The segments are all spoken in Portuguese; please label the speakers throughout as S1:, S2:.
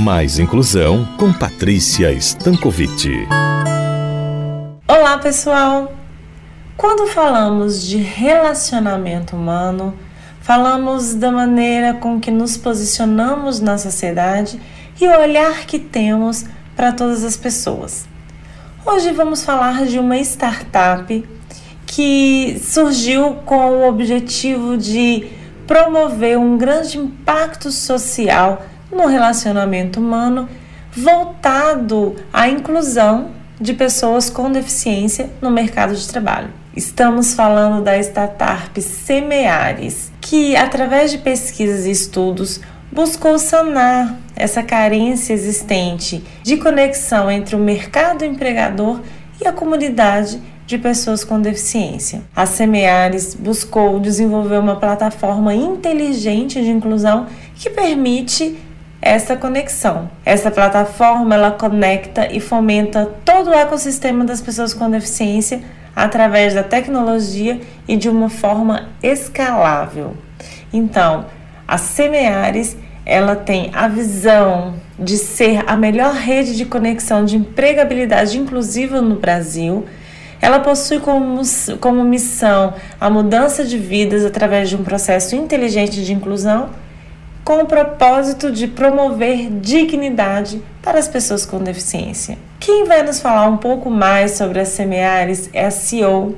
S1: Mais Inclusão com Patrícia Stankovic.
S2: Olá, pessoal! Quando falamos de relacionamento humano, falamos da maneira com que nos posicionamos na sociedade e o olhar que temos para todas as pessoas. Hoje vamos falar de uma startup que surgiu com o objetivo de promover um grande impacto social no relacionamento humano voltado à inclusão de pessoas com deficiência no mercado de trabalho. Estamos falando da startup Semeares, que através de pesquisas e estudos buscou sanar essa carência existente de conexão entre o mercado empregador e a comunidade de pessoas com deficiência. A Semeares buscou desenvolver uma plataforma inteligente de inclusão que permite essa conexão. Essa plataforma ela conecta e fomenta todo o ecossistema das pessoas com deficiência através da tecnologia e de uma forma escalável. Então, a Semeares ela tem a visão de ser a melhor rede de conexão de empregabilidade inclusiva no Brasil. Ela possui como, como missão a mudança de vidas através de um processo inteligente de inclusão com o propósito de promover dignidade para as pessoas com deficiência. Quem vai nos falar um pouco mais sobre a Semeares é a CEO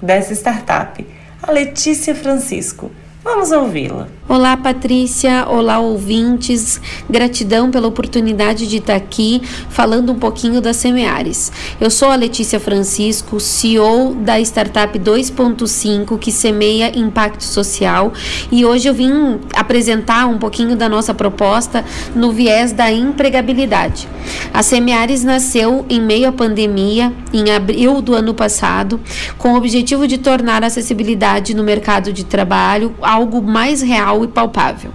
S2: dessa startup, a Letícia Francisco. Vamos ouvi-la.
S3: Olá, Patrícia. Olá, ouvintes. Gratidão pela oportunidade de estar aqui falando um pouquinho da Semeares. Eu sou a Letícia Francisco, CEO da startup 2.5 que semeia impacto social e hoje eu vim apresentar um pouquinho da nossa proposta no viés da empregabilidade. A Semeares nasceu em meio à pandemia, em abril do ano passado, com o objetivo de tornar a acessibilidade no mercado de trabalho algo mais real e palpável,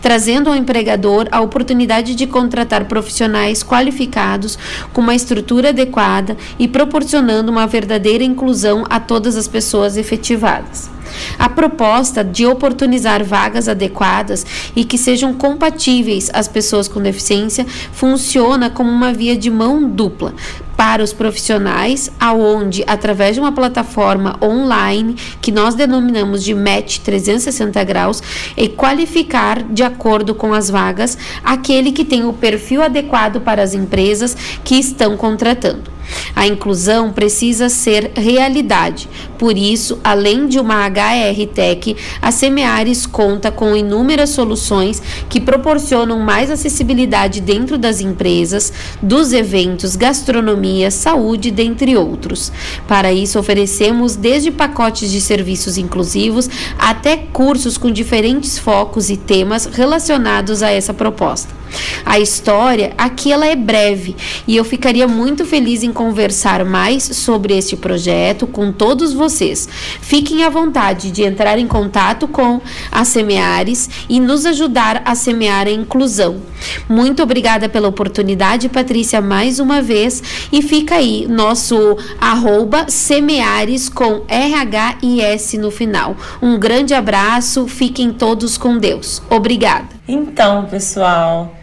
S3: trazendo ao empregador a oportunidade de contratar profissionais qualificados com uma estrutura adequada e proporcionando uma verdadeira inclusão a todas as pessoas efetivadas. A proposta de oportunizar vagas adequadas e que sejam compatíveis às pessoas com deficiência funciona como uma via de mão dupla, para os profissionais, aonde através de uma plataforma online que nós denominamos de Match 360 graus e qualificar de acordo com as vagas aquele que tem o perfil adequado para as empresas que estão contratando. A inclusão precisa ser realidade. Por isso, além de uma HR Tech, a Semeares conta com inúmeras soluções que proporcionam mais acessibilidade dentro das empresas, dos eventos, gastronomia, saúde, dentre outros. Para isso, oferecemos desde pacotes de serviços inclusivos até cursos com diferentes focos e temas relacionados a essa proposta. A história aqui ela é breve e eu ficaria muito feliz em conversar mais sobre este projeto com todos vocês. Fiquem à vontade de entrar em contato com a Semeares e nos ajudar a semear a inclusão. Muito obrigada pela oportunidade, Patrícia, mais uma vez. E fica aí nosso arroba semeares com RH e S no final. Um grande abraço, fiquem todos com Deus. Obrigada.
S2: Então, pessoal.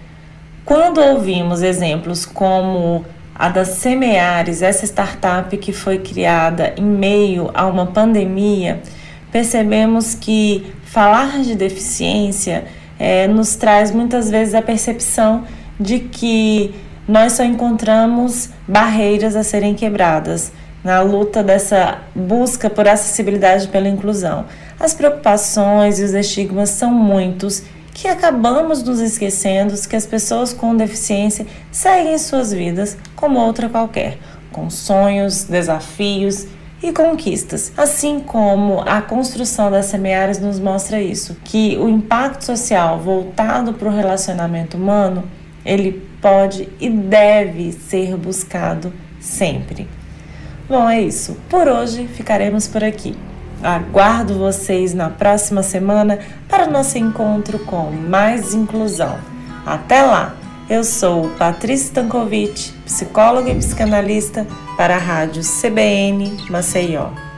S2: Quando ouvimos exemplos como a da Semeares, essa startup que foi criada em meio a uma pandemia, percebemos que falar de deficiência é, nos traz muitas vezes a percepção de que nós só encontramos barreiras a serem quebradas na luta dessa busca por acessibilidade pela inclusão. As preocupações e os estigmas são muitos que acabamos nos esquecendo que as pessoas com deficiência seguem suas vidas como outra qualquer, com sonhos, desafios e conquistas. Assim como a construção das semeares nos mostra isso, que o impacto social voltado para o relacionamento humano, ele pode e deve ser buscado sempre. Bom, é isso. Por hoje ficaremos por aqui. Aguardo vocês na próxima semana para o nosso encontro com mais inclusão. Até lá! Eu sou Patrícia Stankovic, psicóloga e psicanalista para a Rádio CBN Maceió.